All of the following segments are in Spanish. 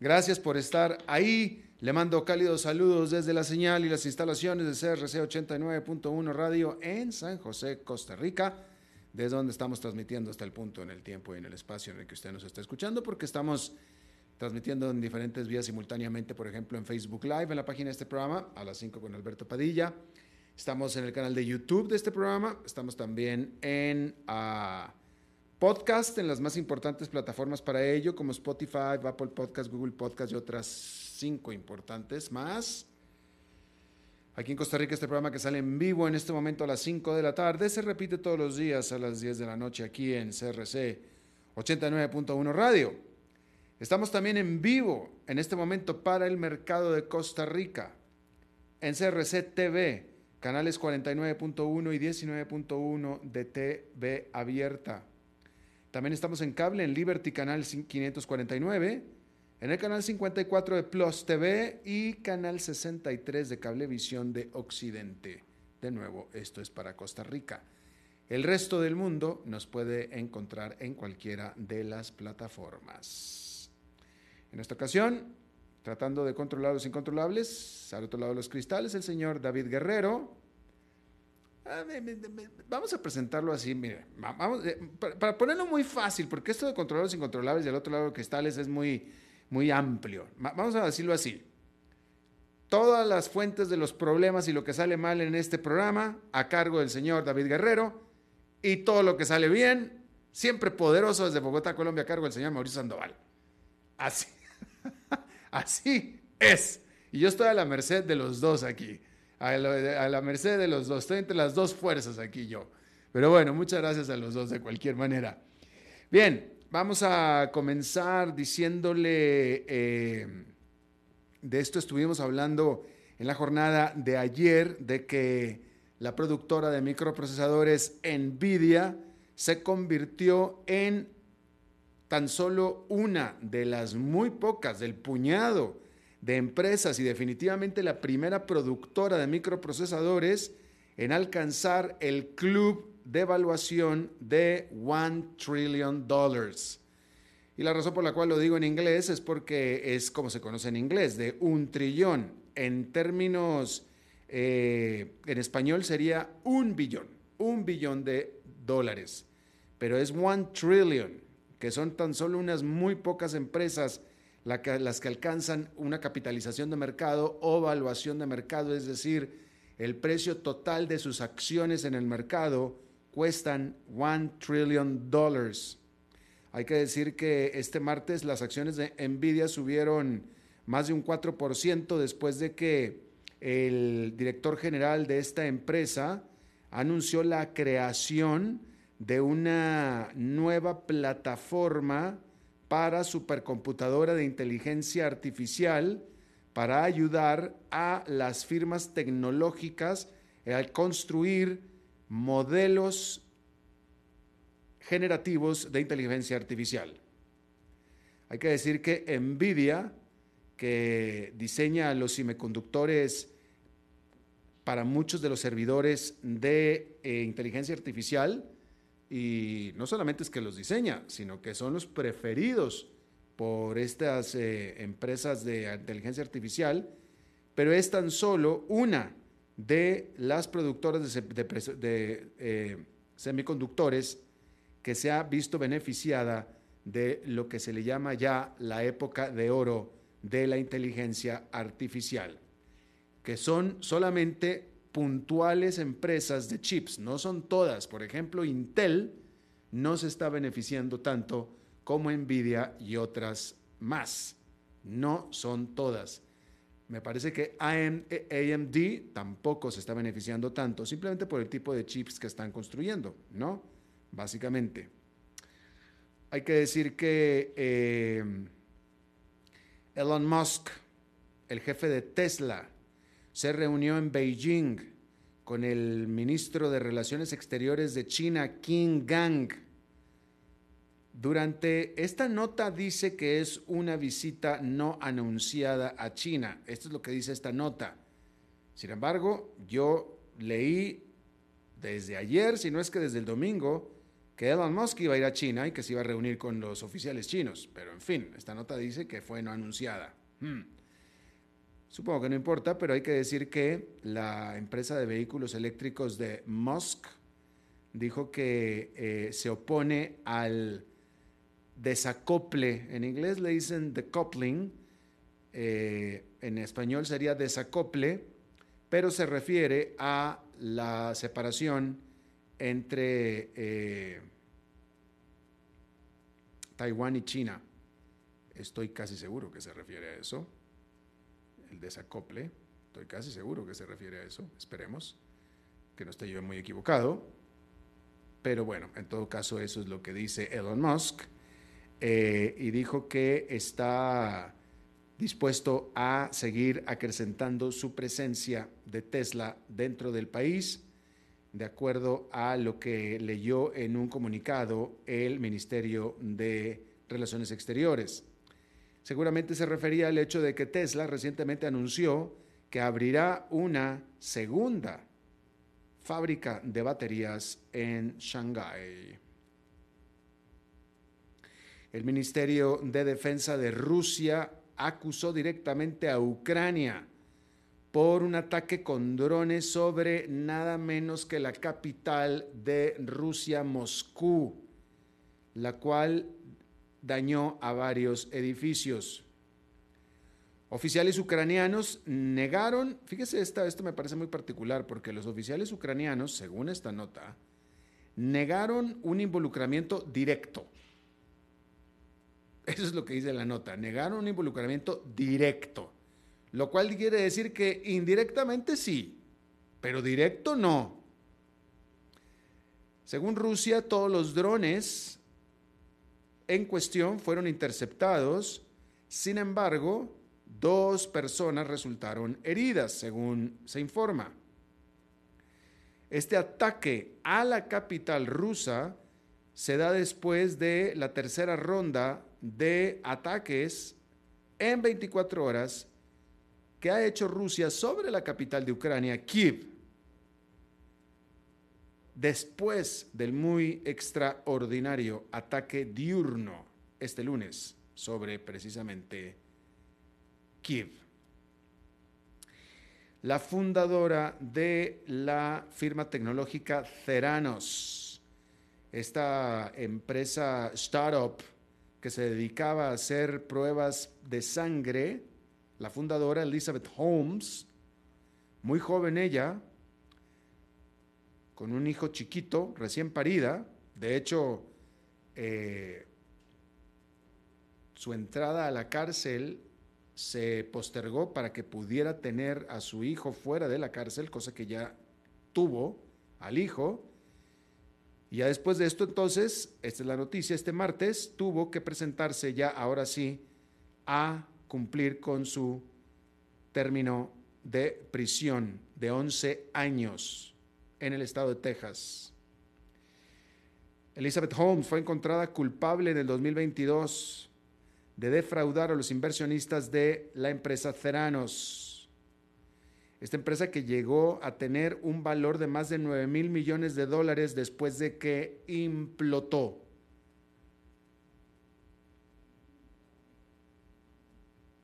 Gracias por estar ahí. Le mando cálidos saludos desde la señal y las instalaciones de CRC 89.1 Radio en San José, Costa Rica, desde donde estamos transmitiendo hasta el punto en el tiempo y en el espacio en el que usted nos está escuchando, porque estamos transmitiendo en diferentes vías simultáneamente, por ejemplo, en Facebook Live, en la página de este programa, a las 5 con Alberto Padilla. Estamos en el canal de YouTube de este programa. Estamos también en uh, podcast en las más importantes plataformas para ello, como Spotify, Apple Podcast, Google Podcast y otras cinco importantes más. Aquí en Costa Rica este programa que sale en vivo en este momento a las 5 de la tarde se repite todos los días a las 10 de la noche aquí en CRC 89.1 Radio. Estamos también en vivo en este momento para el mercado de Costa Rica en CRC TV, canales 49.1 y 19.1 de TV abierta. También estamos en cable en Liberty Canal 549, en el canal 54 de Plus TV y canal 63 de Cablevisión de Occidente. De nuevo, esto es para Costa Rica. El resto del mundo nos puede encontrar en cualquiera de las plataformas. En esta ocasión, tratando de controlar los incontrolables, al otro lado de los cristales, el señor David Guerrero. Ah, vamos a presentarlo así, mire, vamos, eh, para, ponerlo muy fácil, porque esto de controlar los incontrolables al otro lado de cristales es muy, muy amplio. Vamos a decirlo así. Todas las fuentes de los problemas y lo que sale mal en este programa a cargo del señor David Guerrero y todo lo que sale bien, siempre poderoso desde Bogotá, Colombia, a cargo del señor Mauricio Sandoval. Así, así es. Y yo estoy a la merced de los dos aquí a la, merced de los dos. Estoy entre las dos fuerzas aquí yo. Pero bueno, muchas gracias a los dos de cualquier manera. Bien, vamos a comenzar diciéndole, eh, de esto estuvimos hablando en la jornada de ayer, de que la productora de microprocesadores Nvidia se convirtió en tan solo una de las muy pocas, del puñado de empresas y definitivamente la primera productora de microprocesadores en alcanzar el club de evaluación de one trillion dollars. Y la razón por la cual lo digo en inglés es porque es como se conoce en inglés, de un trillón. En términos, eh, en español sería un billón, un billón de dólares. Pero es one trillion, que son tan solo unas muy pocas empresas las que alcanzan una capitalización de mercado o valuación de mercado, es decir, el precio total de sus acciones en el mercado cuestan one trillion dollars. Hay que decir que este martes las acciones de Nvidia subieron más de un 4% después de que el director general de esta empresa anunció la creación de una nueva plataforma para supercomputadora de inteligencia artificial para ayudar a las firmas tecnológicas a construir modelos generativos de inteligencia artificial. Hay que decir que Nvidia, que diseña los semiconductores para muchos de los servidores de eh, inteligencia artificial, y no solamente es que los diseña, sino que son los preferidos por estas eh, empresas de inteligencia artificial, pero es tan solo una de las productoras de, eh, semiconductores que se ha visto beneficiada de lo que se le llama ya la época de oro de la inteligencia artificial, que son solamente puntuales empresas de chips, no son todas. Por ejemplo, Intel no se está beneficiando tanto como Nvidia y otras más. No son todas. Me parece que AMD tampoco se está beneficiando tanto, simplemente por el tipo de chips que están construyendo, ¿no? Básicamente. Hay que decir que eh, Elon Musk, el jefe de Tesla, se reunió en Beijing con el ministro de Relaciones Exteriores de China, Qin Gang. Durante esta nota dice que es una visita no anunciada a China. Esto es lo que dice esta nota. Sin embargo, yo leí desde ayer, si no es que desde el domingo, que Elon Musk iba a ir a China y que se iba a reunir con los oficiales chinos. Pero en fin, esta nota dice que fue no anunciada. Hmm. Supongo que no importa, pero hay que decir que la empresa de vehículos eléctricos de Musk dijo que eh, se opone al desacople. En inglés le dicen decoupling, eh, en español sería desacople, pero se refiere a la separación entre eh, Taiwán y China. Estoy casi seguro que se refiere a eso. El desacople. Estoy casi seguro que se refiere a eso. Esperemos que no esté yo muy equivocado. Pero bueno, en todo caso eso es lo que dice Elon Musk. Eh, y dijo que está dispuesto a seguir acrecentando su presencia de Tesla dentro del país de acuerdo a lo que leyó en un comunicado el Ministerio de Relaciones Exteriores. Seguramente se refería al hecho de que Tesla recientemente anunció que abrirá una segunda fábrica de baterías en Shanghái. El Ministerio de Defensa de Rusia acusó directamente a Ucrania por un ataque con drones sobre nada menos que la capital de Rusia, Moscú, la cual dañó a varios edificios. Oficiales ucranianos negaron, fíjese, esta, esto me parece muy particular porque los oficiales ucranianos, según esta nota, negaron un involucramiento directo. Eso es lo que dice la nota, negaron un involucramiento directo lo cual quiere decir que indirectamente sí, pero directo no. Según Rusia, todos los drones en cuestión fueron interceptados, sin embargo, dos personas resultaron heridas, según se informa. Este ataque a la capital rusa se da después de la tercera ronda de ataques en 24 horas que ha hecho Rusia sobre la capital de Ucrania, Kiev, después del muy extraordinario ataque diurno este lunes sobre precisamente Kiev. La fundadora de la firma tecnológica Ceranos, esta empresa startup que se dedicaba a hacer pruebas de sangre, la fundadora Elizabeth Holmes, muy joven ella, con un hijo chiquito, recién parida, de hecho, eh, su entrada a la cárcel se postergó para que pudiera tener a su hijo fuera de la cárcel, cosa que ya tuvo al hijo. Y ya después de esto, entonces, esta es la noticia, este martes tuvo que presentarse ya, ahora sí, a cumplir con su término de prisión de 11 años en el estado de Texas. Elizabeth Holmes fue encontrada culpable en el 2022 de defraudar a los inversionistas de la empresa Ceranos. Esta empresa que llegó a tener un valor de más de 9 mil millones de dólares después de que implotó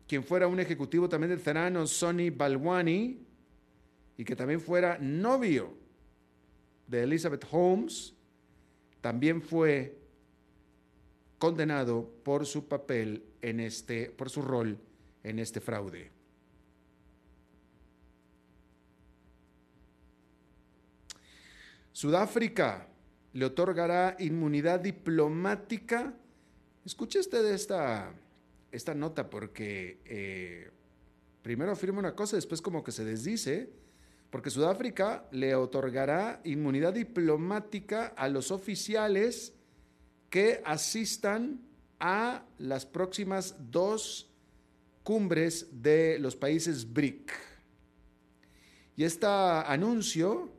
quien fuera un ejecutivo también del Cerano, Sonny Balwani, y que también fuera novio de Elizabeth Holmes, también fue condenado por su papel en este, por su rol en este fraude. Sudáfrica le otorgará inmunidad diplomática. Escuche usted esta, esta nota porque eh, primero afirma una cosa, después como que se desdice, porque Sudáfrica le otorgará inmunidad diplomática a los oficiales que asistan a las próximas dos cumbres de los países BRIC. Y este anuncio,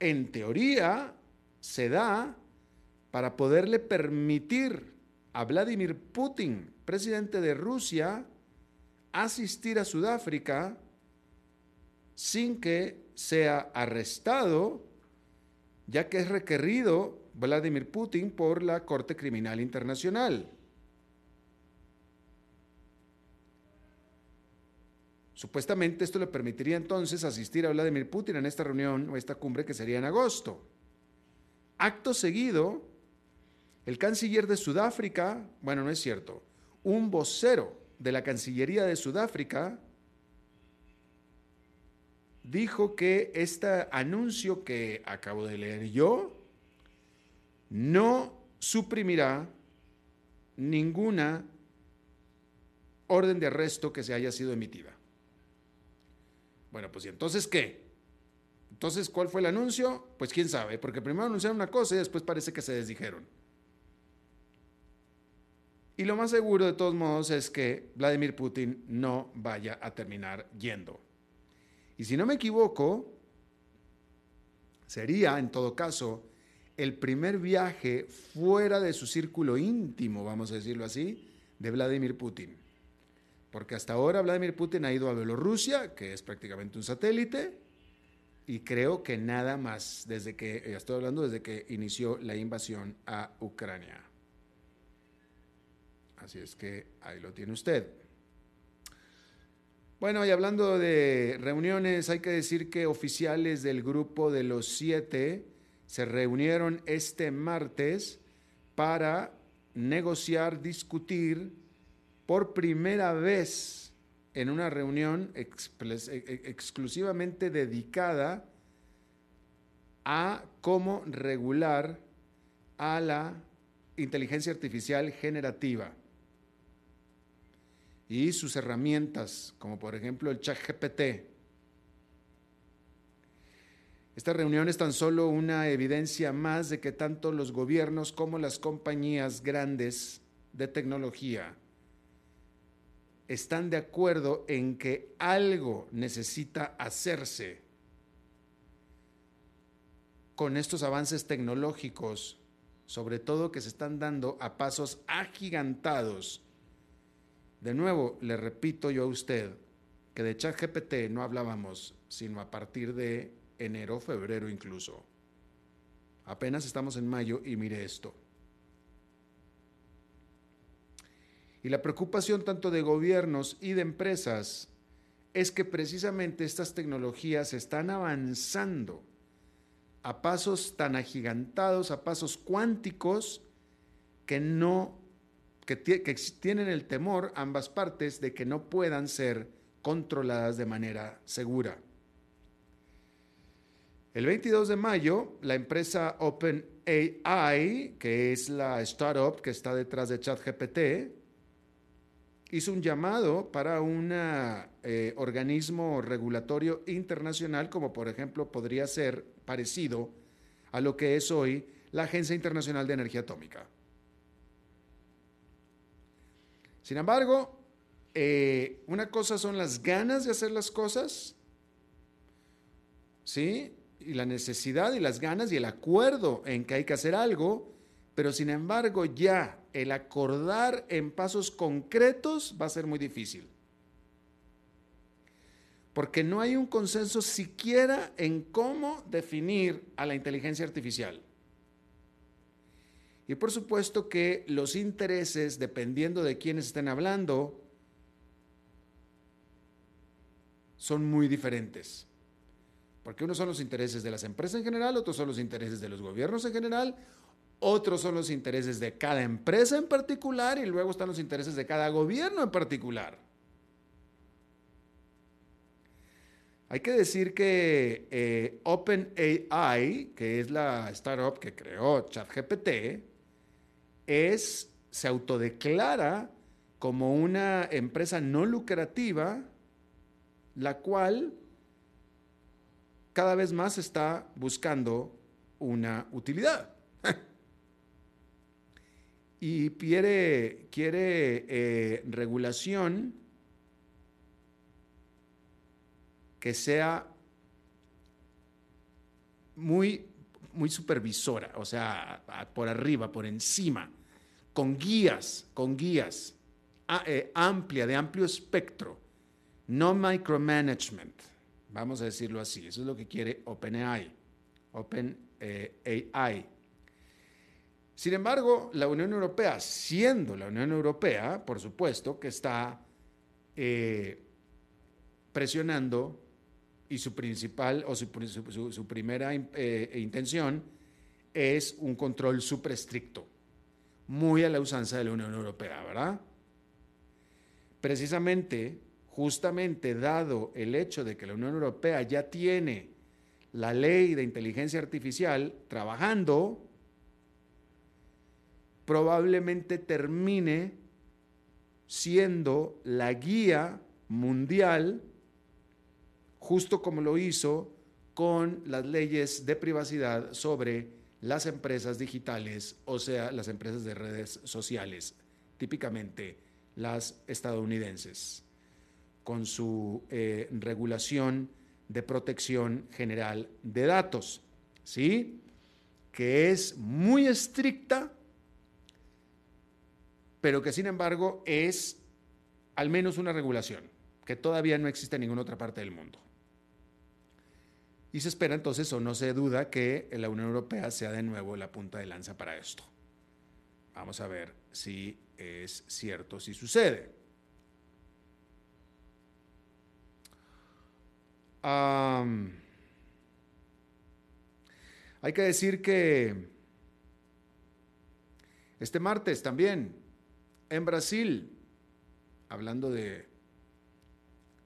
en teoría, se da para poderle permitir a Vladimir Putin, presidente de Rusia, asistir a Sudáfrica sin que sea arrestado, ya que es requerido Vladimir Putin por la Corte Criminal Internacional. Supuestamente esto le permitiría entonces asistir a Vladimir Putin en esta reunión o esta cumbre que sería en agosto. Acto seguido, el canciller de Sudáfrica, bueno, no es cierto, un vocero de la Cancillería de Sudáfrica dijo que este anuncio que acabo de leer yo no suprimirá ninguna orden de arresto que se haya sido emitida. Bueno, pues ¿y entonces qué? Entonces, ¿cuál fue el anuncio? Pues quién sabe, porque primero anunciaron una cosa y después parece que se desdijeron. Y lo más seguro de todos modos es que Vladimir Putin no vaya a terminar yendo. Y si no me equivoco, sería en todo caso el primer viaje fuera de su círculo íntimo, vamos a decirlo así, de Vladimir Putin. Porque hasta ahora Vladimir Putin ha ido a Bielorrusia, que es prácticamente un satélite, y creo que nada más, desde que, eh, estoy hablando desde que inició la invasión a Ucrania. Así es que ahí lo tiene usted. Bueno, y hablando de reuniones, hay que decir que oficiales del grupo de los siete se reunieron este martes para negociar, discutir por primera vez en una reunión e, e, exclusivamente dedicada a cómo regular a la inteligencia artificial generativa y sus herramientas, como por ejemplo el chat GPT. Esta reunión es tan solo una evidencia más de que tanto los gobiernos como las compañías grandes de tecnología están de acuerdo en que algo necesita hacerse con estos avances tecnológicos, sobre todo que se están dando a pasos agigantados de nuevo, le repito yo a usted que de ChatGPT no hablábamos sino a partir de enero, febrero incluso. Apenas estamos en mayo y mire esto. Y la preocupación tanto de gobiernos y de empresas es que precisamente estas tecnologías están avanzando a pasos tan agigantados, a pasos cuánticos, que no que, tienen el temor ambas partes de que no puedan ser controladas de manera segura. El 22 de mayo, la empresa OpenAI, que es la startup que está detrás de ChatGPT, hizo un llamado para un eh, organismo regulatorio internacional, como por ejemplo podría ser parecido a lo que es hoy la Agencia Internacional de Energía Atómica. Sin embargo, eh, una cosa son las ganas de hacer las cosas, ¿sí? Y la necesidad y las ganas y el acuerdo en que hay que hacer algo, pero sin embargo ya el acordar en pasos concretos va a ser muy difícil. Porque no hay un consenso siquiera en cómo definir a la inteligencia artificial. Y por supuesto que los intereses, dependiendo de quiénes estén hablando, son muy diferentes. Porque unos son los intereses de las empresas en general, otros son los intereses de los gobiernos en general, otros son los intereses de cada empresa en particular y luego están los intereses de cada gobierno en particular. Hay que decir que eh, OpenAI, que es la startup que creó ChatGPT, es, se autodeclara como una empresa no lucrativa, la cual cada vez más está buscando una utilidad. y quiere, quiere eh, regulación que sea muy, muy supervisora, o sea, por arriba, por encima, con guías, con guías, eh, amplia, de amplio espectro, no micromanagement, vamos a decirlo así, eso es lo que quiere OpenAI, OpenAI. Sin embargo, la Unión Europea, siendo la Unión Europea, por supuesto que está eh, presionando y su principal o su, primera eh, intención es un control súper estricto, muy a la usanza de la Unión Europea, ¿verdad? Precisamente, justamente dado el hecho de que la Unión Europea ya tiene la ley de inteligencia artificial trabajando, probablemente termine siendo la guía mundial justo como lo hizo con las leyes de privacidad sobre las empresas digitales, o sea, las empresas de redes sociales, típicamente las estadounidenses, con su eh, regulación de protección general de datos, ¿sí? Que es muy estricta, pero que sin embargo es al menos una regulación que todavía no existe en ninguna otra parte del mundo. Y se espera entonces, o no se duda, que la Unión Europea sea de nuevo la punta de lanza para esto. Vamos a ver si es cierto, si sucede. hay que decir que este martes también en Brasil, hablando de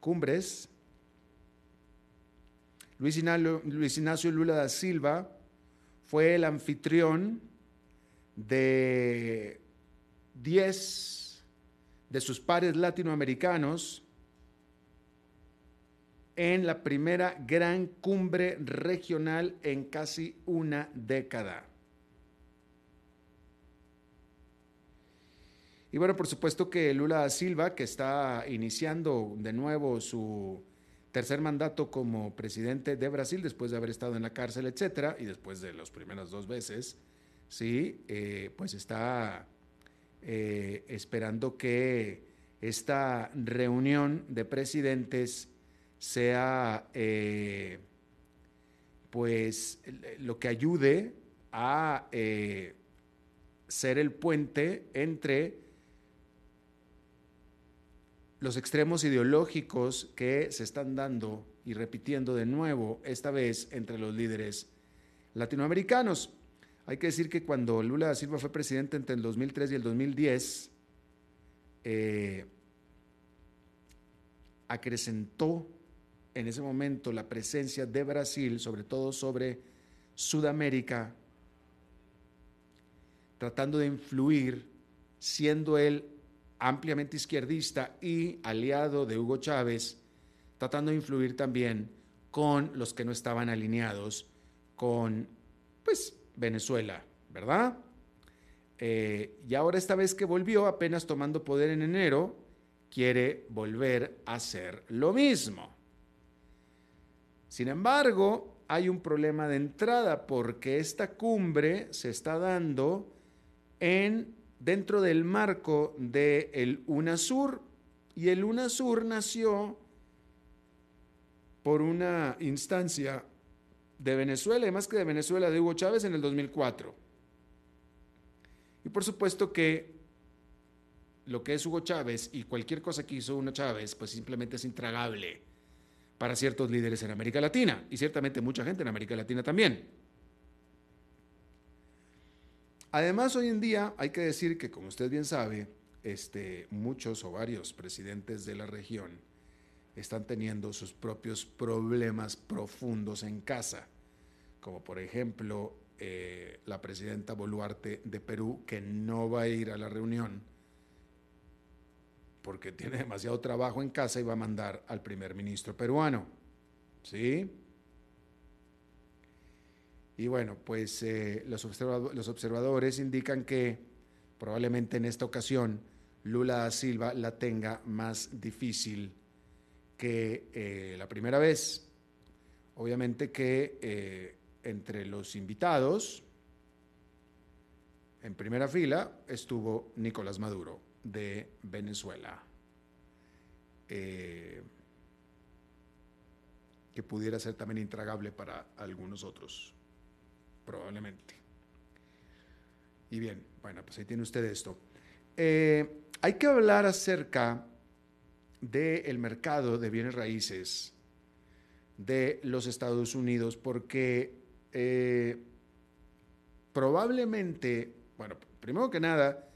cumbres, Luis Ignacio, Lula da Silva fue el anfitrión de 10 de sus pares latinoamericanos en la primera gran cumbre regional en casi una década. Y bueno, por supuesto que Lula da Silva, que está iniciando de nuevo su tercer mandato como presidente de Brasil después de haber estado en la cárcel, etcétera, y después de las primeras dos veces, sí, eh, pues está eh, esperando que esta reunión de presidentes sea, eh, pues, lo que ayude a ser el puente entre los extremos ideológicos que se están dando y repitiendo de nuevo, esta vez entre los líderes latinoamericanos. Hay que decir que cuando Lula da Silva fue presidente entre el 2003 y el 2010, eh, acrecentó en ese momento la presencia de Brasil, sobre todo sobre Sudamérica, tratando de influir, siendo él ampliamente izquierdista y aliado de Hugo Chávez, tratando de influir también con los que no estaban alineados con, pues, Venezuela, ¿verdad? Eh, y ahora esta vez que volvió, apenas tomando poder en enero, quiere volver a hacer lo mismo. Sin embargo, hay un problema de entrada porque esta cumbre se está dando en dentro del marco del UNASUR. Y el UNASUR nació por una instancia de Venezuela, y más que de Venezuela, de Hugo Chávez en el 2004. Y por supuesto que lo que es Hugo Chávez y cualquier cosa que hizo Hugo Chávez, pues simplemente es intragable para ciertos líderes en América Latina y ciertamente mucha gente en América Latina también. Además, hoy en día hay que decir que, como usted bien sabe, este, muchos o varios presidentes de la región están teniendo sus propios problemas profundos en casa, como por ejemplo eh, la presidenta Boluarte de Perú, que no va a ir a la reunión porque tiene demasiado trabajo en casa y va a mandar al primer ministro peruano. ¿Sí? Y bueno, pues eh, los, observadores indican que probablemente en esta ocasión Lula da Silva la tenga más difícil que eh, la primera vez. Obviamente que eh, entre los invitados, en primera fila, estuvo Nicolás Maduro de Venezuela, que pudiera ser también intragable para algunos otros, probablemente. Y bien, bueno, pues ahí tiene usted esto. Eh, hay que hablar acerca del mercado de bienes raíces de los Estados Unidos, porque eh, probablemente, bueno, primero que nada,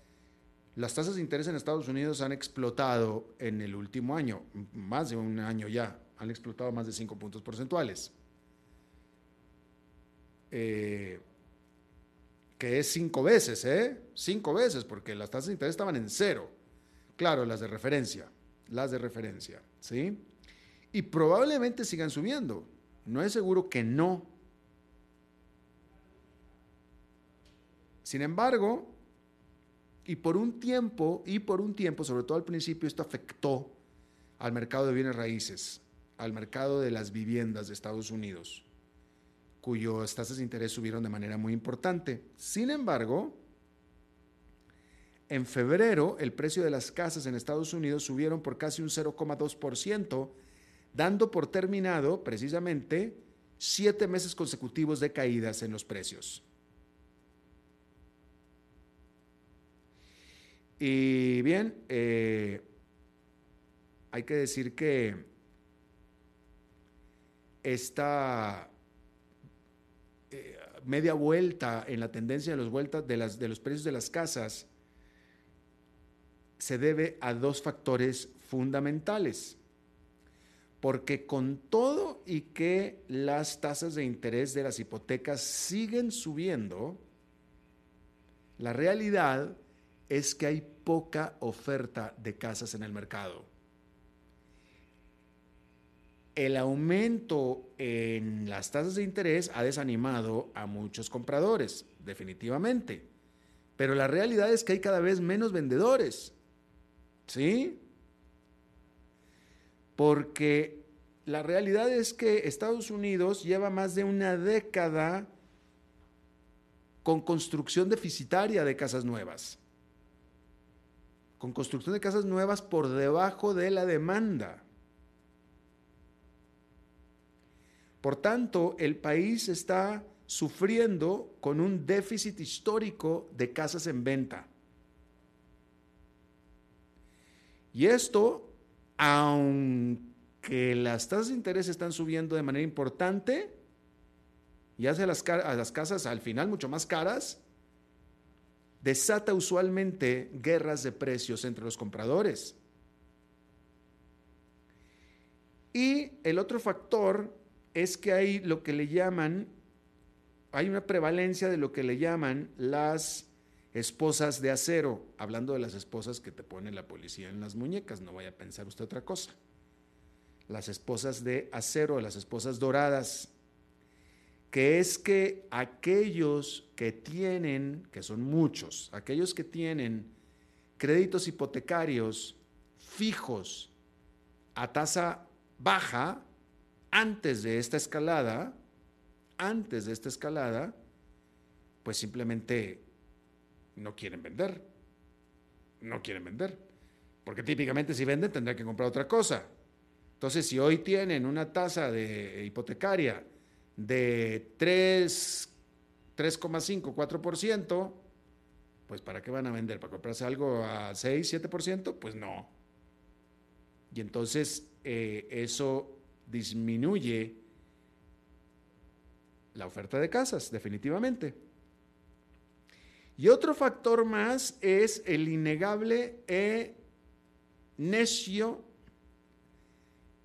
las tasas de interés en Estados Unidos han explotado en el último año, más de un año ya, han explotado más de 5 puntos porcentuales. Eh, que es cinco veces, ¿eh? Cinco veces, porque las tasas de interés estaban en cero. Claro, las de referencia, las de referencia, ¿sí? Y probablemente sigan subiendo. No es seguro que no. Sin embargo, y por un tiempo, y por un tiempo, sobre todo al principio, esto afectó al mercado de bienes raíces, al mercado de las viviendas de Estados Unidos, cuyas tasas de interés subieron de manera muy importante. Sin embargo, en febrero el precio de las casas en Estados Unidos subieron por casi un 0,2%, dando por terminado precisamente siete meses consecutivos de caídas en los precios. Y bien, eh, hay que decir que esta media vuelta en la tendencia de los, vueltas de, los precios de las casas se debe a dos factores fundamentales. Porque con todo y que las tasas de interés de las hipotecas siguen subiendo, la realidad es que hay poca oferta de casas en el mercado. El aumento en las tasas de interés ha desanimado a muchos compradores, definitivamente. Pero la realidad es que hay cada vez menos vendedores. ¿Sí? Porque la realidad es que Estados Unidos lleva más de una década con construcción deficitaria de casas nuevas con construcción de casas nuevas por debajo de la demanda. Por tanto, el país está sufriendo con un déficit histórico de casas en venta. Y esto, aunque las tasas de interés están subiendo de manera importante y hace a las, a las casas al final mucho más caras, desata usualmente guerras de precios entre los compradores. Y el otro factor es que hay lo que le llaman, hay una prevalencia de lo que le llaman las esposas de acero, hablando de las esposas que te pone la policía en las muñecas, no vaya a pensar usted otra cosa. Las esposas de acero, las esposas doradas que es que aquellos que tienen, que son muchos, aquellos que tienen créditos hipotecarios fijos a tasa baja antes de esta escalada, antes de esta escalada, pues simplemente no quieren vender. No quieren vender. Porque típicamente si venden tendrán que comprar otra cosa. Entonces, si hoy tienen una tasa de hipotecaria de 3, 3,5, 4%, pues ¿para qué van a vender? ¿Para comprarse algo a 6, 7%? Pues no. Y entonces eh, eso disminuye la oferta de casas, definitivamente. Y otro factor más es el innegable e necio,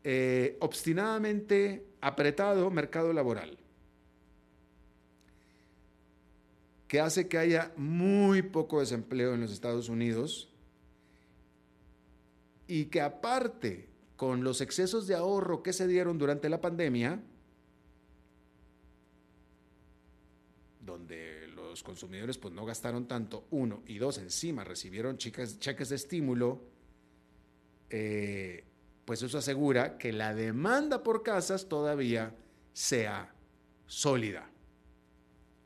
eh, obstinadamente apretado mercado laboral, que hace que haya muy poco desempleo en los Estados Unidos y que aparte con los excesos de ahorro que se dieron durante la pandemia, donde los consumidores pues no gastaron tanto, uno, y dos, encima recibieron cheques, de estímulo, eh, pues eso asegura que la demanda por casas todavía sea sólida,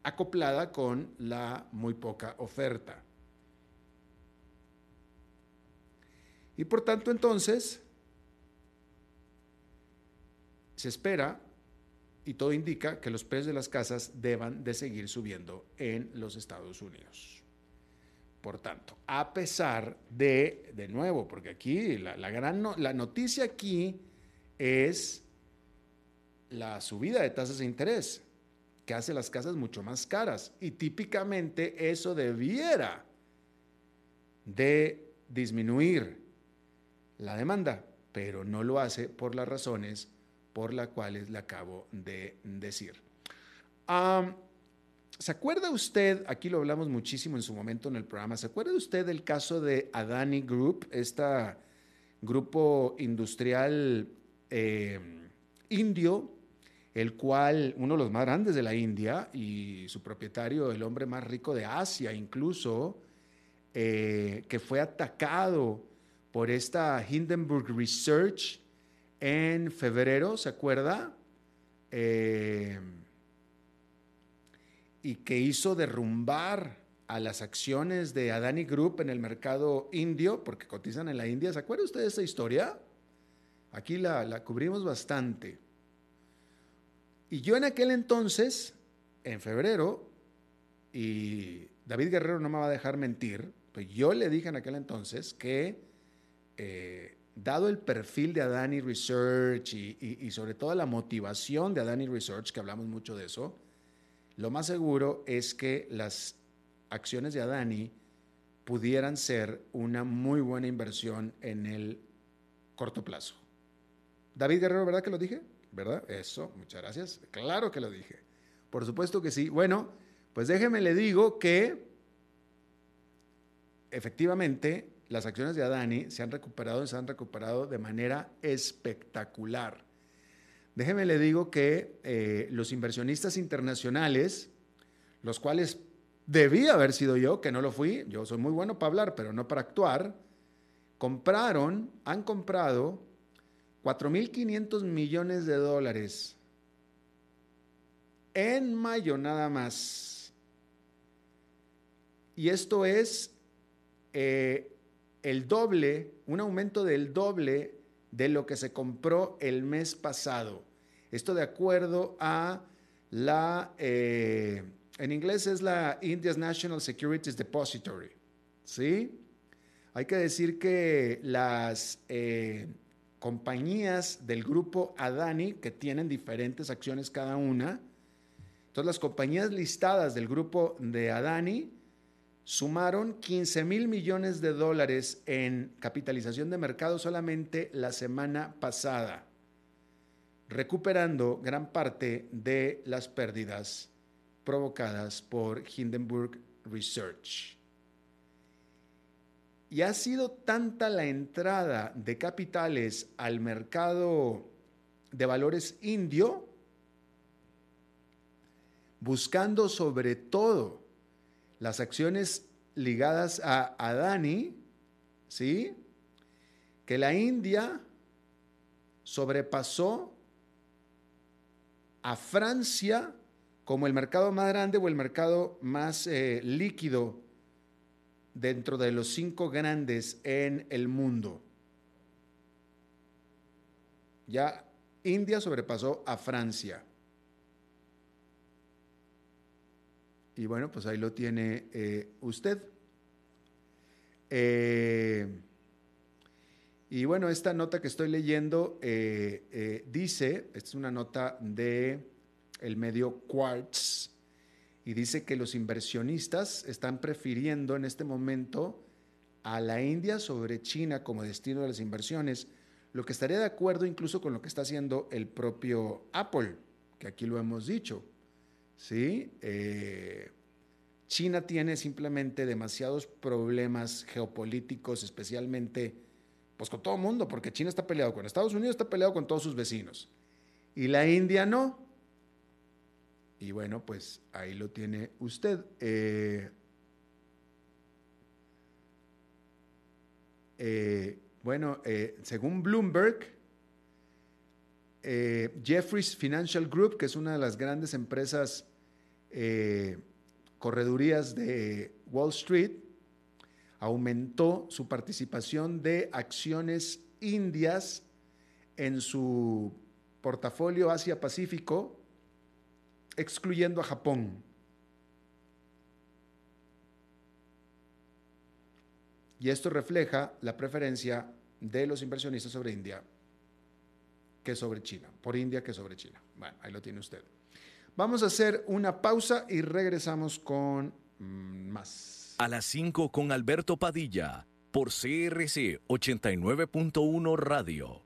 acoplada con la muy poca oferta. Y por tanto entonces se espera y todo indica que los precios de las casas deban de seguir subiendo en los Estados Unidos. Por tanto, a pesar de, de nuevo, porque aquí la, gran la noticia aquí es la subida de tasas de interés, que hace las casas mucho más caras. Y típicamente eso debiera de disminuir la demanda, pero no lo hace por las razones por las cuales le acabo de decir. ¿Se acuerda usted, aquí lo hablamos muchísimo en su momento en el programa, ¿se acuerda usted del caso de Adani Group, este grupo industrial eh, indio, el cual, uno de los más grandes de la India y su propietario, el hombre más rico de Asia incluso, eh, que fue atacado por esta Hindenburg Research en febrero, ¿se acuerda? Eh, y que hizo derrumbar a las acciones de Adani Group en el mercado indio, porque cotizan en la India. ¿Se acuerda usted de esa historia? Aquí la, la cubrimos bastante. Y yo en aquel entonces, en febrero, y David Guerrero no me va a dejar mentir, pues yo le dije en aquel entonces que eh, dado el perfil de Adani Research y, sobre todo la motivación de Adani Research, que hablamos mucho de eso, lo más seguro es que las acciones de Adani pudieran ser una muy buena inversión en el corto plazo. David Guerrero, ¿verdad que lo dije? ¿Verdad? Eso, muchas gracias. Claro que lo dije. Por supuesto que sí. Bueno, pues déjeme le digo que efectivamente las acciones de Adani se han recuperado y se han recuperado de manera espectacular. Déjeme le digo que eh, los inversionistas internacionales, los cuales debía haber sido yo, que no lo fui, yo soy muy bueno para hablar, pero no para actuar, compraron, han comprado 4.500 millones de dólares en mayo nada más. Y esto es eh, el doble, un aumento del doble de lo que se compró el mes pasado. Esto de acuerdo a la, eh, en inglés es la India's National Securities Depository. ¿Sí? Hay que decir que las eh, compañías del grupo Adani, que tienen diferentes acciones cada una, entonces las compañías listadas del grupo de Adani, sumaron 15 mil millones de dólares en capitalización de mercado solamente la semana pasada, recuperando gran parte de las pérdidas provocadas por Hindenburg Research. Y ha sido tanta la entrada de capitales al mercado de valores indio, buscando sobre todo las acciones ligadas a Adani, ¿sí? Que la India sobrepasó a Francia como el mercado más grande o el mercado más eh, líquido dentro de los cinco grandes en el mundo. Ya India sobrepasó a Francia. Y bueno, pues ahí lo tiene eh, usted. Eh, Y bueno, esta nota que estoy leyendo eh, dice, es una nota de el medio Quartz, y dice que los inversionistas están prefiriendo en este momento a la India sobre China como destino de las inversiones, lo que estaría de acuerdo incluso con lo que está haciendo el propio Apple, que aquí lo hemos dicho. ¿Sí? Eh, China tiene simplemente demasiados problemas geopolíticos, especialmente pues con todo el mundo, porque China está peleado con Estados Unidos, está peleado con todos sus vecinos. Y la India no. Y bueno, pues ahí lo tiene usted. Eh, eh, bueno, según Bloomberg, Jeffries Financial Group, que es una de las grandes empresas eh, corredurías de Wall Street, aumentó su participación de acciones indias en su portafolio Asia-Pacífico, excluyendo a Japón. Y esto refleja la preferencia de los inversionistas sobre India que sobre China, por India que sobre China. Bueno, ahí lo tiene usted. Vamos a hacer una pausa y regresamos con mm, más. A las 5 con Alberto Padilla, por CRC 89.1 Radio.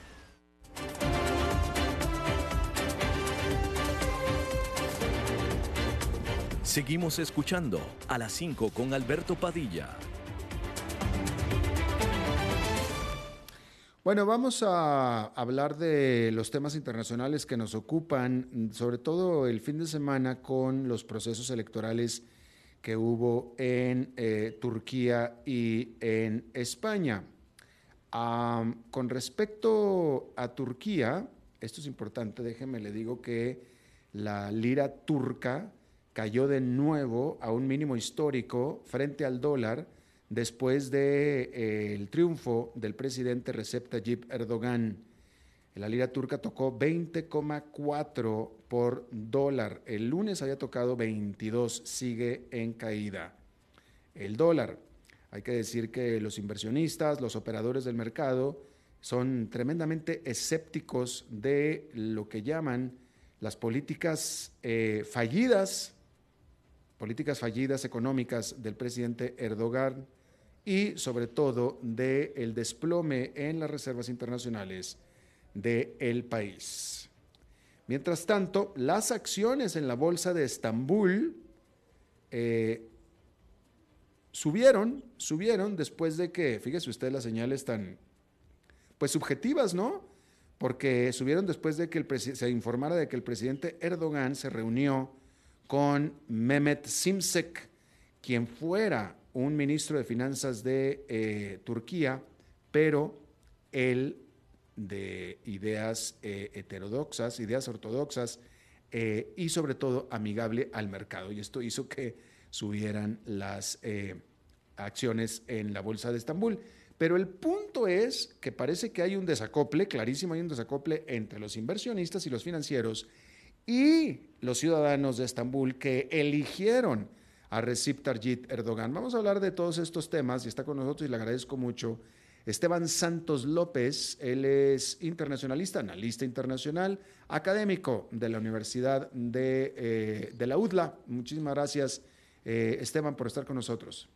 Seguimos escuchando a las 5 con Alberto Padilla. Bueno, vamos a hablar de los temas internacionales que nos ocupan, sobre todo el fin de semana con los procesos electorales que hubo en eh, Turquía y en España. con respecto a Turquía, esto es importante, déjeme le digo que la lira turca cayó de nuevo a un mínimo histórico frente al dólar después del de, eh, triunfo del presidente Recep Tayyip Erdogan. La lira turca tocó 20,4 por dólar. El lunes había tocado 22, sigue en caída. El dólar. Hay que decir que los inversionistas, los operadores del mercado, son tremendamente escépticos de lo que llaman las políticas eh, fallidas políticas fallidas económicas del presidente Erdogan y sobre todo del el desplome en las reservas internacionales del país. Mientras tanto, las acciones en la bolsa de Estambul eh, subieron, subieron después de que, fíjese usted las señales tan, pues subjetivas, ¿no? Porque subieron después de que el se informara de que el presidente Erdogan se reunió con Mehmet Simsek, quien fuera un ministro de finanzas de eh, Turquía, pero él de ideas eh, heterodoxas, ideas ortodoxas eh, y sobre todo amigable al mercado. Y esto hizo que subieran las acciones en la Bolsa de Estambul. Pero el punto es que parece que hay un desacople, clarísimo hay un desacople entre los inversionistas y los financieros y los ciudadanos de Estambul que eligieron a Recep Tayyip Erdogan. Vamos a hablar de todos estos temas y está con nosotros y le agradezco mucho Esteban Santos López. Él es internacionalista, analista internacional, académico de la Universidad de, eh, la UDLA. Muchísimas gracias, eh, Esteban, por estar con nosotros.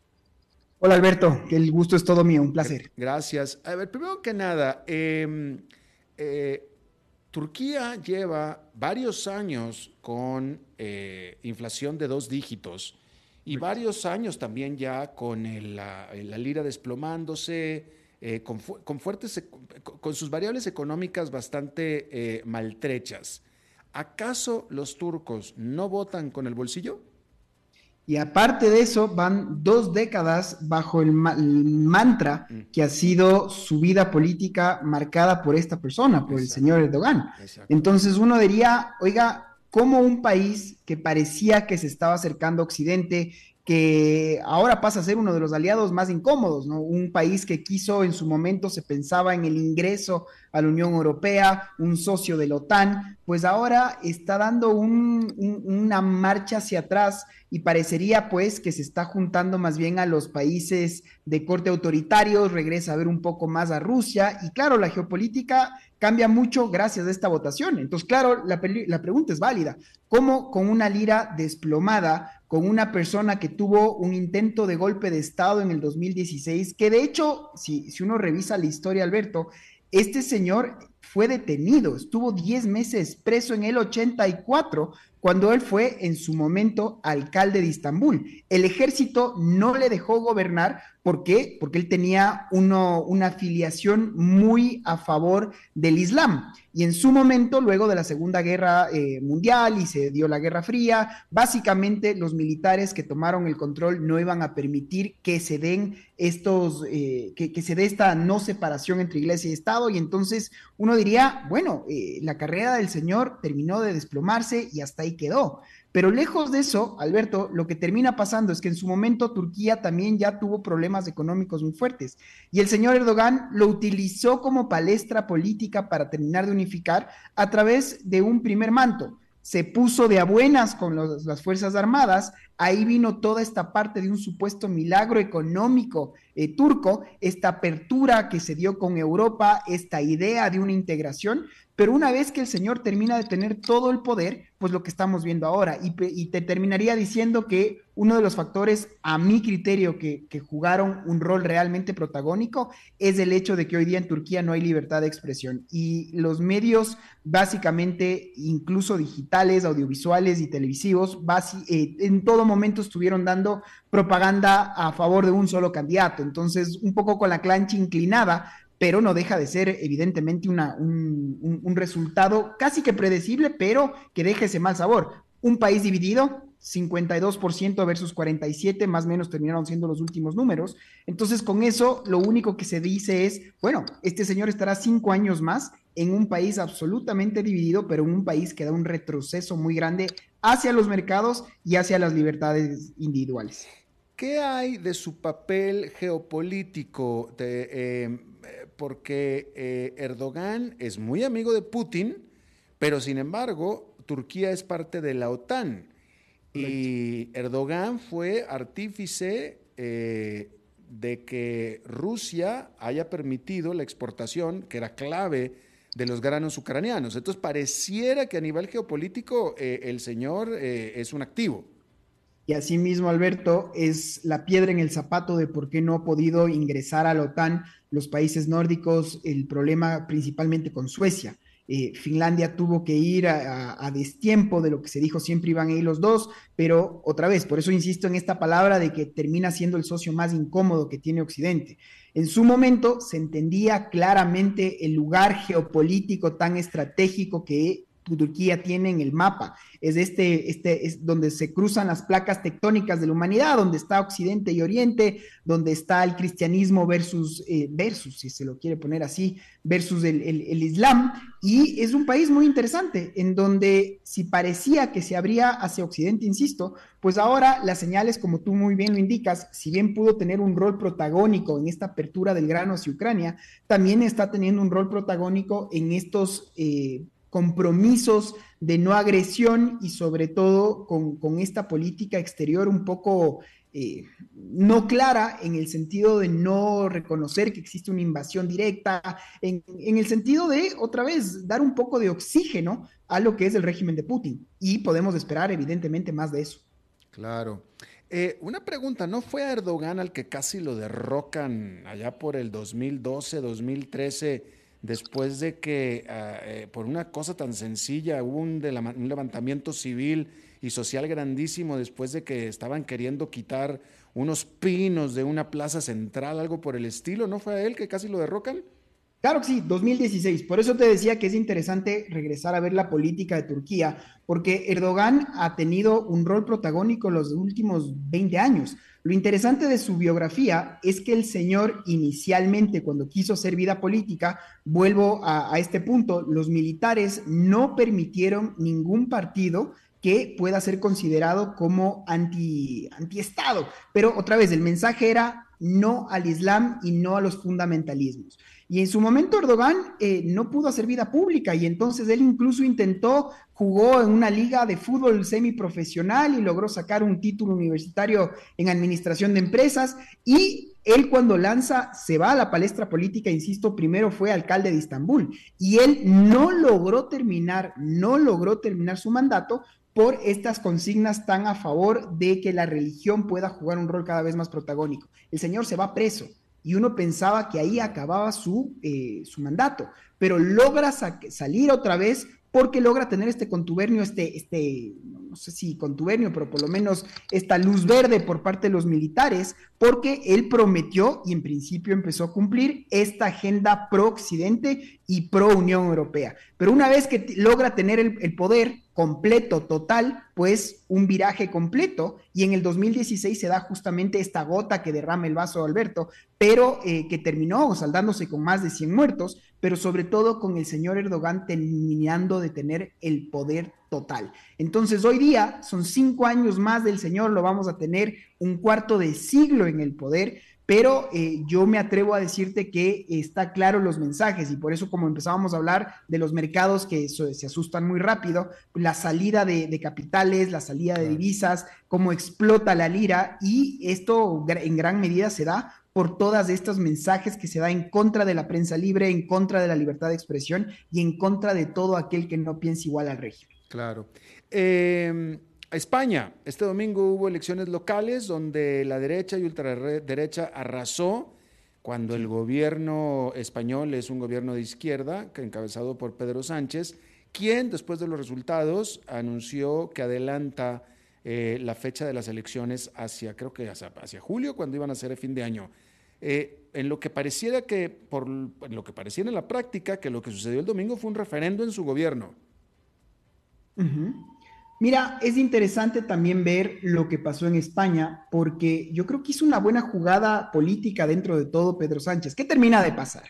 Hola Alberto, el gusto es todo mío, un placer. Gracias. A ver, primero que nada, em, eh, Turquía lleva varios años con eh, inflación de dos dígitos y varios años también ya con la, lira desplomándose, eh, con, fuertes, con sus variables económicas bastante maltrechas. ¿Acaso los turcos no votan con el bolsillo? Y aparte de eso, van dos décadas bajo el, mantra mm. que ha sido su vida política marcada por esta persona, por el señor Erdogan. Entonces uno diría, oiga, ¿cómo un país que parecía que se estaba acercando a Occidente, que ahora pasa a ser uno de los aliados más incómodos, ¿no? Un país que quiso en su momento, se pensaba en el ingreso a la Unión Europea, un socio de la OTAN, pues ahora está dando una marcha hacia atrás y parecería pues que se está juntando más bien a los países de corte autoritario, regresa a ver un poco más a Rusia y claro, la geopolítica cambia mucho gracias a esta votación. Entonces, claro, la, la pregunta es válida. ¿Cómo con una lira desplomada con una persona que tuvo un intento de golpe de Estado en el 2016, que de hecho, si, si uno revisa la historia, Alberto, este señor fue detenido, estuvo 10 meses preso en el 84 cuando él fue en su momento alcalde de Istambul. El ejército no le dejó gobernar. ¿Por qué? Porque él tenía uno, una afiliación muy a favor del Islam. Y en su momento, luego de la Segunda Guerra eh, Mundial y se dio la Guerra Fría, básicamente los militares que tomaron el control no iban a permitir que se den estos, eh, que, se dé esta no separación entre iglesia y Estado. Y entonces uno diría, bueno, eh, la carrera del señor terminó de desplomarse y hasta ahí quedó. Pero lejos de eso, Alberto, lo que termina pasando es que en su momento Turquía también ya tuvo problemas económicos muy fuertes. Y el señor Erdogan lo utilizó como palestra política para terminar de unificar a través de un primer manto. Se puso de a buenas con las Fuerzas Armadas, ahí vino toda esta parte de un supuesto milagro económico eh, turco, esta apertura que se dio con Europa, esta idea de una integración, pero una vez que el Señor termina de tener todo el poder, pues lo que estamos viendo ahora, y, te terminaría diciendo que uno de los factores, a mi criterio, que, jugaron un rol realmente protagónico, es el hecho de que hoy día en Turquía no hay libertad de expresión. Y los medios, básicamente, incluso digitales, audiovisuales y televisivos, eh, en todo momento estuvieron dando propaganda a favor de un solo candidato. Entonces, un poco con la clancha inclinada, pero no deja de ser evidentemente una, un, resultado casi que predecible, pero que deja ese mal sabor. Un país dividido, 52% versus 47, más o menos terminaron siendo los últimos números. Entonces, con eso, lo único que se dice es, bueno, este señor estará cinco años más en un país absolutamente dividido, pero en un país que da un retroceso muy grande hacia los mercados y hacia las libertades individuales. ¿Qué hay de su papel geopolítico? Em, porque eh, Erdogan es muy amigo de Putin, pero sin embargo, Turquía es parte de la OTAN. Y Erdogan fue artífice eh, de que Rusia haya permitido la exportación, que era clave, de los granos ucranianos. Entonces, pareciera que a nivel geopolítico eh, el señor es un activo. Y asimismo, Alberto, es la piedra en el zapato de por qué no ha podido ingresar a la OTAN los países nórdicos, el problema principalmente con Suecia. Eh, Finlandia tuvo que ir a, destiempo de lo que se dijo, siempre iban a ir los dos, pero otra vez, por eso insisto en esta palabra de que termina siendo el socio más incómodo que tiene Occidente. En su momento se entendía claramente el lugar geopolítico tan estratégico que Turquía tiene en el mapa. Es este, este, es donde se cruzan las placas tectónicas de la humanidad, donde está Occidente y Oriente, donde está el cristianismo versus, eh, versus, si se lo quiere poner así, versus el, el, Islam. Y es un país muy interesante, en donde si parecía que se abría hacia Occidente, insisto, pues ahora las señales, como tú muy bien lo indicas, si bien pudo tener un rol protagónico en esta apertura del grano hacia Ucrania, también está teniendo un rol protagónico en estos... Eh, compromisos de no agresión y sobre todo con, esta política exterior un poco eh, no clara en el sentido de no reconocer que existe una invasión directa, en, en, el sentido de, otra vez, dar un poco de oxígeno a lo que es el régimen de Putin. Y podemos esperar, evidentemente, más de eso. Claro. Eh, una pregunta, ¿no fue a Erdogan al que casi lo derrocan allá por el 2012, 2013, después de que ah, eh, por una cosa tan sencilla hubo un, un levantamiento civil y social grandísimo después de que estaban queriendo quitar unos pinos de una plaza central, algo por el estilo? ¿No fue a él que casi lo derrocan? Claro que sí, 2016. Por eso te decía que es interesante regresar a ver la política de Turquía, porque Erdogan ha tenido un rol protagónico los últimos 20 años. Lo interesante de su biografía es que el señor inicialmente, cuando quiso hacer vida política, vuelvo a, este punto, los militares no permitieron ningún partido que pueda ser considerado como anti, anti-Estado. Pero otra vez, el mensaje era no al Islam y no a los fundamentalismos. Y en su momento Erdogan eh, no pudo hacer vida pública y entonces él incluso intentó, jugó en una liga de fútbol semiprofesional y logró sacar un título universitario en administración de empresas. Y él cuando lanza, se va a la palestra política, insisto, primero fue alcalde de Estambul. Y él no logró terminar, no logró terminar su mandato por estas consignas tan a favor de que la religión pueda jugar un rol cada vez más protagónico. El señor se va preso y uno pensaba que ahí acababa su, eh, su mandato, pero logra salir otra vez porque logra tener este contubernio, este, este, no sé si contubernio, pero por lo menos esta luz verde por parte de los militares, porque él prometió y en principio empezó a cumplir esta agenda pro-Occidente y pro-Unión Europea. Pero una vez que logra tener el, poder, completo, total, pues un viraje completo. Y en el 2016 se da justamente esta gota que derrama el vaso de Alberto, pero eh, que terminó saldándose con más de 100 muertos, pero sobre todo con el señor Erdogan terminando de tener el poder total. Entonces hoy día son cinco años más del señor, lo vamos a tener un cuarto de siglo en el poder pero eh, yo me atrevo a decirte que está claro los mensajes y por eso como empezábamos a hablar de los mercados que se asustan muy rápido, la salida de, capitales, la salida de divisas, cómo explota la lira y esto en gran medida se da por todos estos mensajes que se da en contra de la prensa libre, en contra de la libertad de expresión y en contra de todo aquel que no piense igual al régimen. Claro. Eh... España, este domingo hubo elecciones locales donde la derecha y ultraderecha arrasó cuando el gobierno español es un gobierno de izquierda, encabezado por Pedro Sánchez, quien después de los resultados anunció que adelanta eh, la fecha de las elecciones hacia, creo que hacia, julio, cuando iban a ser el fin de año. Eh, en lo que pareciera que, por lo que pareciera en la práctica, que lo que sucedió el domingo fue un referendo en su gobierno. Mira, es interesante también ver lo que pasó en España, porque yo creo que hizo una buena jugada política dentro de todo Pedro Sánchez. ¿Qué termina de pasar?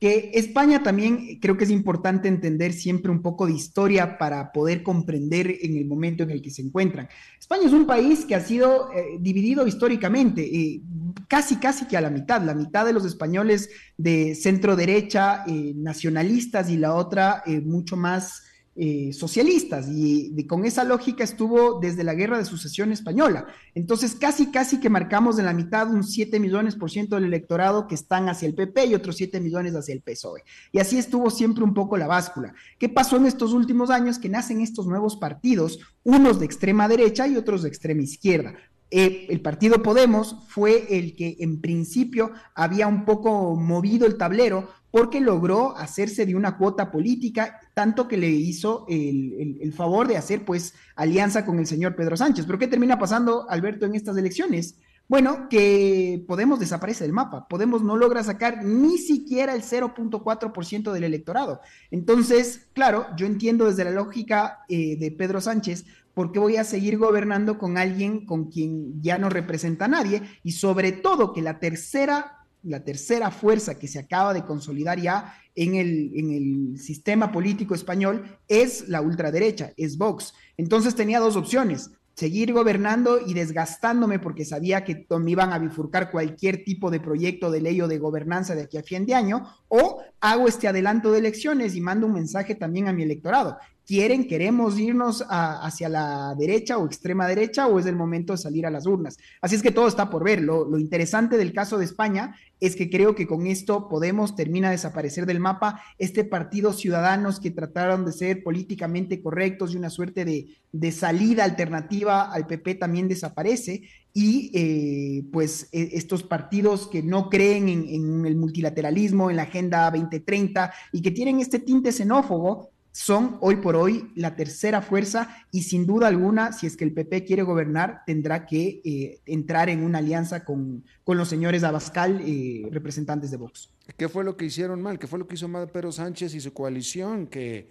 Que España también creo que es importante entender siempre un poco de historia para poder comprender en el momento en el que se encuentran. España es un país que ha sido eh, dividido históricamente, eh, casi, casi que a la mitad. La mitad de los españoles de centro derecha, eh, nacionalistas, y la otra mucho más eh, socialistas y con esa lógica estuvo desde la guerra de sucesión española. Entonces casi, casi que marcamos en la mitad un 7 millones por ciento del electorado que están hacia el PP y otros 7 millones hacia el PSOE. Y así estuvo siempre un poco la báscula. ¿Qué pasó en estos últimos años? Que nacen estos nuevos partidos, unos de extrema derecha y otros de extrema izquierda. Eh, el partido Podemos fue el que en principio había un poco movido el tablero porque logró hacerse de una cuota política, tanto que le hizo el, favor de hacer pues alianza con el señor Pedro Sánchez. Pero ¿qué termina pasando, Alberto, en estas elecciones? Bueno, que Podemos desaparece del mapa. Podemos no logra sacar ni siquiera el 0.4% del electorado. Entonces, claro, yo entiendo desde la lógica eh, de Pedro Sánchez por qué voy a seguir gobernando con alguien con quien ya no representa a nadie y sobre todo que la tercera la tercera fuerza que se acaba de consolidar ya en el, en el, sistema político español es la ultraderecha, es Vox. Entonces tenía dos opciones, seguir gobernando y desgastándome porque sabía que me iban a bifurcar cualquier tipo de proyecto de ley o de gobernanza de aquí a fin de año, o hago este adelanto de elecciones y mando un mensaje también a mi electorado quieren, queremos irnos hacia la derecha o extrema derecha o es el momento de salir a las urnas. Así es que todo está por ver. Lo, interesante del caso de España es que creo que con esto Podemos termina de desaparecer del mapa. Este partido ciudadanos que trataron de ser políticamente correctos y una suerte de, salida alternativa al PP también desaparece y eh, pues e, estos partidos que no creen en, el multilateralismo, en la Agenda 2030 y que tienen este tinte xenófobo, son hoy por hoy la tercera fuerza y sin duda alguna, si es que el PP quiere gobernar, tendrá que eh, entrar en una alianza con, los señores Abascal, eh, representantes de Vox. ¿Qué fue lo que hicieron mal? ¿Qué fue lo que hizo mal Pedro Sánchez y su coalición? Que,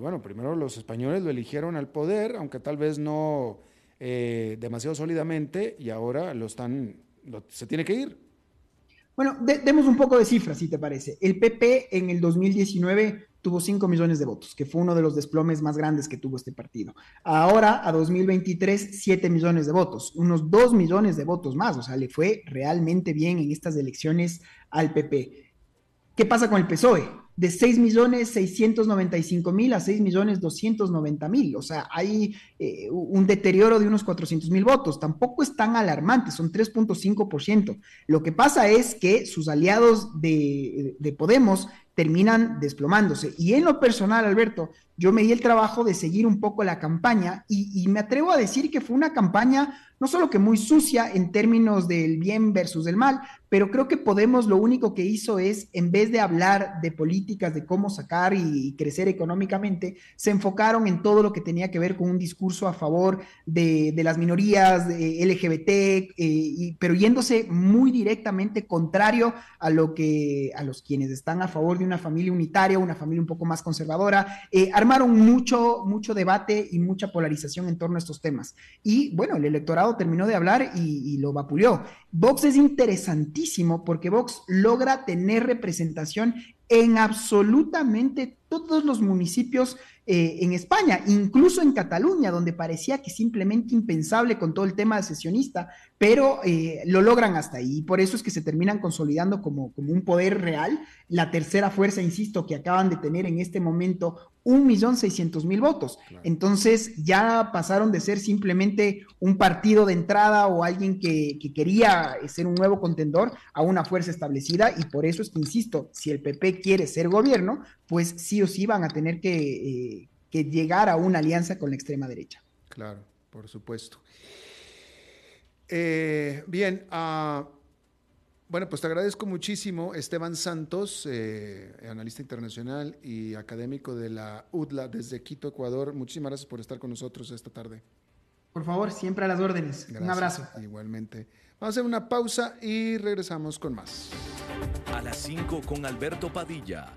bueno, primero los españoles lo eligieron al poder, aunque tal vez no eh, demasiado sólidamente y ahora lo están, se tiene que ir. Bueno, demos un poco de cifras, si te parece. El PP en el 2019 tuvo 5 millones de votos, que fue uno de los desplomes más grandes que tuvo este partido. Ahora, a 2023, 7 millones de votos, unos 2 millones de votos más, o sea, le fue realmente bien en estas elecciones al PP. ¿Qué pasa con el PSOE? De 6 millones 695 mil a 6 millones 290 mil. O sea, hay eh, un deterioro de unos 400 mil votos. Tampoco es tan alarmante, son 3.5%. Lo que pasa es que sus aliados de, de Podemos terminan desplomándose. Y en lo personal, Alberto, yo me di el trabajo de seguir un poco la campaña y, me atrevo a decir que fue una campaña no solo que muy sucia en términos del bien versus el mal, pero creo que Podemos lo único que hizo es, en vez de hablar de políticas, de cómo sacar y, crecer económicamente, se enfocaron en todo lo que tenía que ver con un discurso a favor de, las minorías de LGBT, eh, pero yéndose muy directamente contrario a lo que a los quienes están a favor de una familia unitaria, una familia un poco más conservadora, eh, armaron mucho, mucho debate y mucha polarización en torno a estos temas. Y bueno, el electorado terminó de hablar y, y lo vapuleó. Vox es interesantísimo porque Vox logra tener representación en absolutamente todos los municipios eh, en España, incluso en Cataluña, donde parecía que simplemente impensable con todo el tema de sesionista, pero eh, lo logran hasta ahí. Y por eso es que se terminan consolidando como, como un poder real. La tercera fuerza, insisto, que acaban de tener en este momento un millón seiscientos mil votos. Entonces ya pasaron de ser simplemente un partido de entrada o alguien que, que, quería ser un nuevo contendor a una fuerza establecida y por eso es que, insisto, si el PP quiere ser gobierno, pues sí o sí van a tener que, eh, llegar a una alianza con la extrema derecha. Claro, por supuesto. Eh, bien, uh, bueno, pues te agradezco muchísimo, Esteban Santos, eh, analista internacional y académico de la UDLA desde Quito, Ecuador. Muchísimas gracias por estar con nosotros esta tarde. Por favor, siempre a las órdenes. Un abrazo. Igualmente. Vamos a hacer una pausa y regresamos con más. A las 5 con Alberto Padilla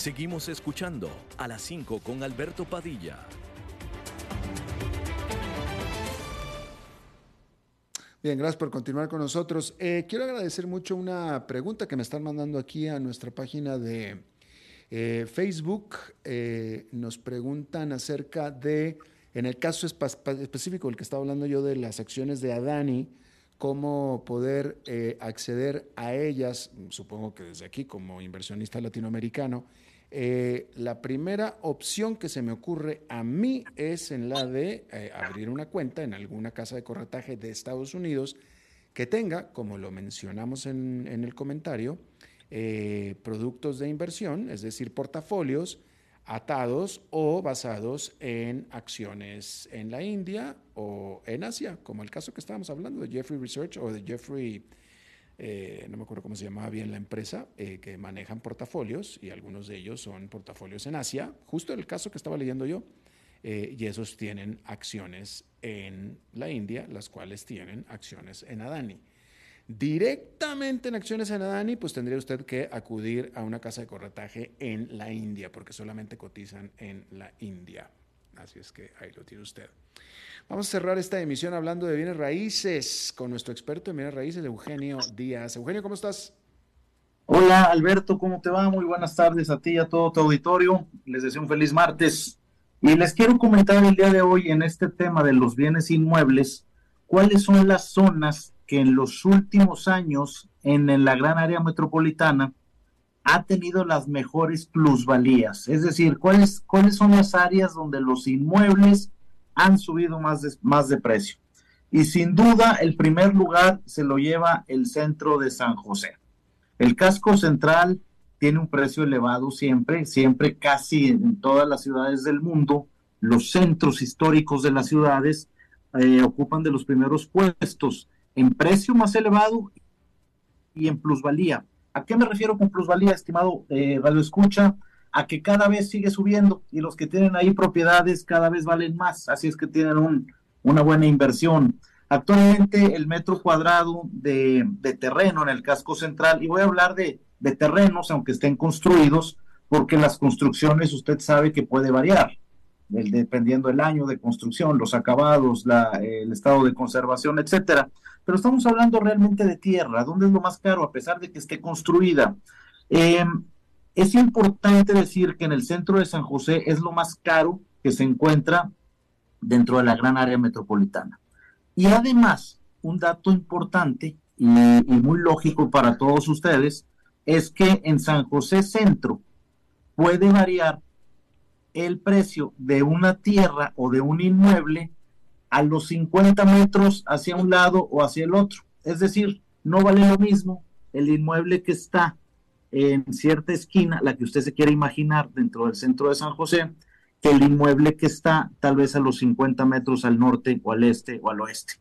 Seguimos escuchando a las 5 con Alberto Padilla. Bien, gracias por continuar con nosotros. Eh, quiero agradecer mucho una pregunta que me están mandando aquí a nuestra página de eh, Facebook. Eh, nos preguntan acerca de, en el caso específico, el que estaba hablando yo de las acciones de Adani, cómo poder acceder a ellas, supongo que desde aquí como inversionista latinoamericano, eh, la primera opción que se me ocurre a mí es en la de eh, abrir una cuenta en alguna casa de corretaje de Estados Unidos que tenga, como lo mencionamos en, el comentario, eh, productos de inversión, es decir, portafolios atados o basados en acciones en la India o en Asia, como el caso que estábamos hablando de Jeffrey Research o de Jeffrey, eh, no me acuerdo cómo se llamaba bien la empresa, eh, que manejan portafolios y algunos de ellos son portafolios en Asia, justo el caso que estaba leyendo yo, eh, y esos tienen acciones en la India, las cuales tienen acciones en Adani directamente en acciones en Adani, pues tendría usted que acudir a una casa de corretaje en la India, porque solamente cotizan en la India. Así es que ahí lo tiene usted. Vamos a cerrar esta emisión hablando de bienes raíces con nuestro experto en bienes raíces, Eugenio Díaz. Eugenio, ¿cómo estás? Hola Alberto, ¿cómo te va? Muy buenas tardes a ti y a todo tu auditorio. Les deseo un feliz martes. Y les quiero comentar el día de hoy en este tema de los bienes inmuebles, cuáles son las zonas que en los últimos años en, la gran área metropolitana ha tenido las mejores plusvalías. Es decir, ¿cuáles, cuáles son las áreas donde los inmuebles han subido más de, más de precio? Y sin duda, el primer lugar se lo lleva el centro de San José. El casco central tiene un precio elevado siempre, siempre casi en todas las ciudades del mundo. Los centros históricos de las ciudades eh, ocupan de los primeros puestos en precio más elevado y en plusvalía. ¿A qué me refiero con plusvalía, estimado eh, Radio Escucha? A que cada vez sigue subiendo y los que tienen ahí propiedades cada vez valen más, así es que tienen un, una buena inversión. Actualmente el metro cuadrado de, terreno en el casco central, y voy a hablar de, de terrenos, aunque estén construidos, porque las construcciones usted sabe que puede variar dependiendo del año de construcción, los acabados, el estado de conservación, etcétera. Pero estamos hablando realmente de tierra, ¿dónde es lo más caro a pesar de que esté construida? Em, es importante decir que en el centro de San José es lo más caro que se encuentra dentro de la gran área metropolitana. Y además, un dato importante y muy lógico para todos ustedes es que en San José Centro puede variar el precio de una tierra o de un inmueble a los 50 metros hacia un lado o hacia el otro. Es decir, no vale lo mismo el inmueble que está en cierta esquina, la que usted se quiere imaginar dentro del centro de San José, que el inmueble que está tal vez a los 50 metros al norte o al este o al oeste.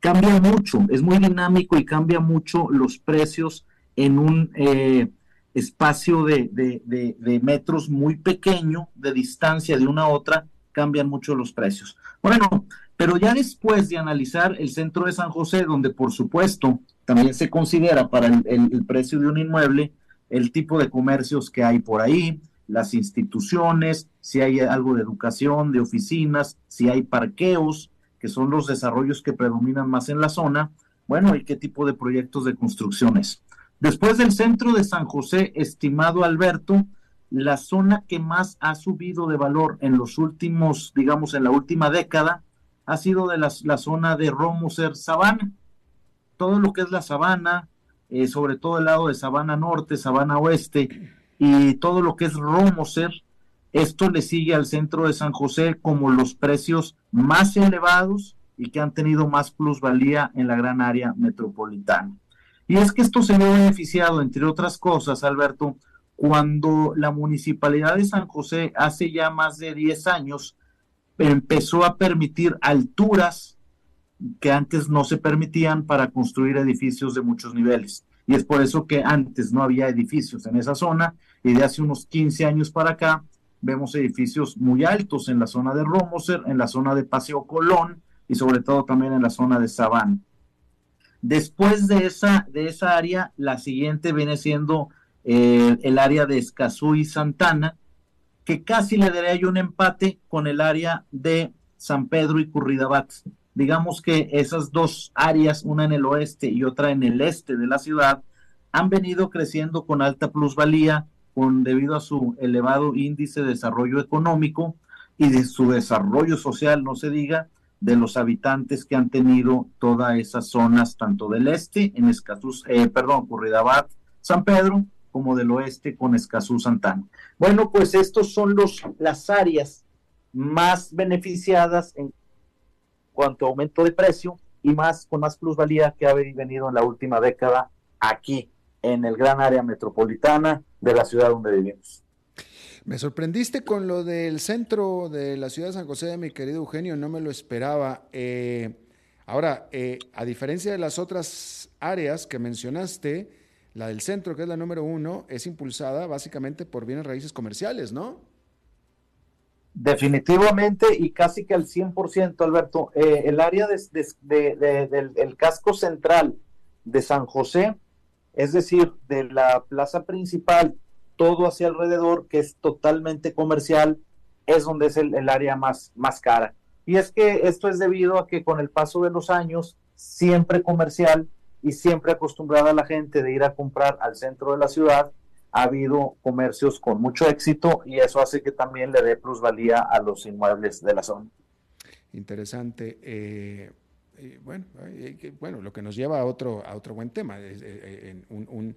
Cambia mucho, es muy dinámico y cambia mucho los precios en un eh, espacio de, de, metros muy pequeño, de distancia de una a otra, cambian mucho los precios. Bueno, pero ya después de analizar el centro de San José, donde por supuesto también se considera para el, precio de un inmueble el tipo de comercios que hay por ahí, las instituciones, si hay algo de educación, de oficinas, si hay parqueos, que son los desarrollos que predominan más en la zona, bueno, y qué tipo de proyectos de construcciones. Después del centro de San José, estimado Alberto, la zona que más ha subido de valor en los últimos, digamos, en la última década, ha sido de la, zona de Romoser Sabana. Todo lo que es la sabana, eh, sobre todo el lado de Sabana Norte, Sabana Oeste, y todo lo que es Romoser, esto le sigue al centro de San José como los precios más elevados y que han tenido más plusvalía en la gran área metropolitana. Y es que esto se ve beneficiado, entre otras cosas, Alberto, cuando la municipalidad de San José hace ya más de 10 años empezó a permitir alturas que antes no se permitían para construir edificios de muchos niveles. Y es por eso que antes no había edificios en esa zona y de hace unos 15 años para acá vemos edificios muy altos en la zona de Romoser, en la zona de Paseo Colón y sobre todo también en la zona de Sabán. Después de esa, de esa área, la siguiente viene siendo eh, el área de Escazú y Santana, que casi le daría yo un empate con el área de San Pedro y Curridabat. Digamos que esas dos áreas, una en el oeste y otra en el este de la ciudad, han venido creciendo con alta plusvalía con, debido a su elevado índice de desarrollo económico y de su desarrollo social, no se diga, de los habitantes que han tenido todas esas zonas, tanto del este, en Escazú, eh, perdón, Curridabat, San Pedro, como del oeste con Escazú, Santana. Bueno, pues estos son los, las áreas más beneficiadas en cuanto a aumento de precio y más con más plusvalía que ha venido en la última década aquí en el gran área metropolitana de la ciudad donde vivimos. Me sorprendiste con lo del centro de la ciudad de San José, mi querido Eugenio, no me lo esperaba. Eh, ahora, eh, a diferencia de las otras áreas que mencionaste, la del centro, que es la número uno, es impulsada básicamente por bienes raíces comerciales, ¿no? Definitivamente y casi que al 100%, Alberto. Eh, el área del casco central de San José, es decir, de la plaza principal todo hacia alrededor, que es totalmente comercial, es donde es el, área más, más cara. Y es que esto es debido a que con el paso de los años, siempre comercial y siempre acostumbrada la gente de ir a comprar al centro de la ciudad, ha habido comercios con mucho éxito y eso hace que también le dé plusvalía a los inmuebles de la zona. Interesante. Eh, bueno, bueno, lo que nos lleva a otro, a otro buen tema, eh, un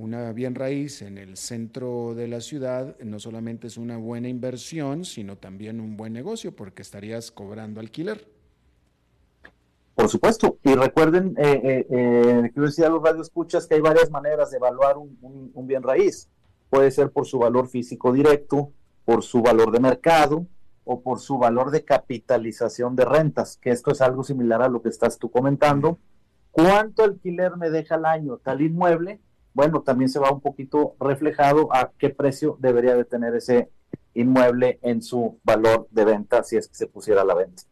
una bien raíz en el centro de la ciudad no solamente es una buena inversión, sino también un buen negocio porque estarías cobrando alquiler. Por supuesto, y recuerden, eh, eh, eh, a los radioescuchas que hay varias maneras de evaluar un, un bien raíz. Puede ser por su valor físico directo, por su valor de mercado o por su valor de capitalización de rentas, que esto es algo similar a lo que estás tú comentando. ¿Cuánto alquiler me deja al año tal inmueble? Bueno, también se va un poquito reflejado a qué precio debería de tener ese inmueble en su valor de venta si es que se pusiera a la venta.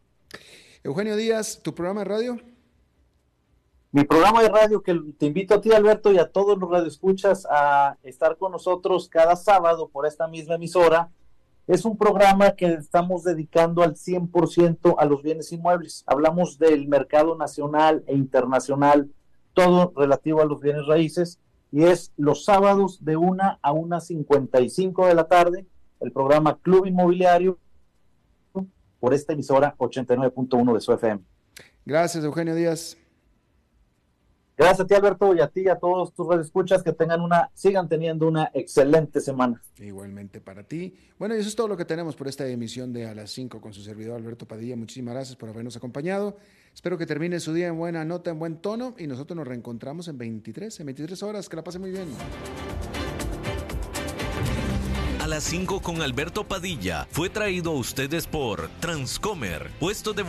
Eugenio Díaz, ¿tu programa de radio? Mi programa de radio que te invito a ti, Alberto, y a todos los radioescuchas a estar con nosotros cada sábado por esta misma emisora. Es un programa que estamos dedicando al 100% a los bienes inmuebles. Hablamos del mercado nacional e internacional, todo relativo a los bienes raíces y es los sábados de 1 a 1.55 de la tarde, el programa Club Inmobiliario por esta emisora 89.1 de su FM. Gracias, Eugenio Díaz. Gracias a ti, Alberto, y a ti y a todos tus escuchas que tengan una, sigan teniendo una excelente semana. Igualmente para ti. Bueno, y eso es todo lo que tenemos por esta emisión de A las 5 con su servidor Alberto Padilla. Muchísimas gracias por habernos acompañado. Espero que termine su día en buena nota, en buen tono, y nosotros nos reencontramos en 23, en 23 horas. Que la pase muy bien. A las 5 con Alberto Padilla fue traído a ustedes por Transcomer, puesto de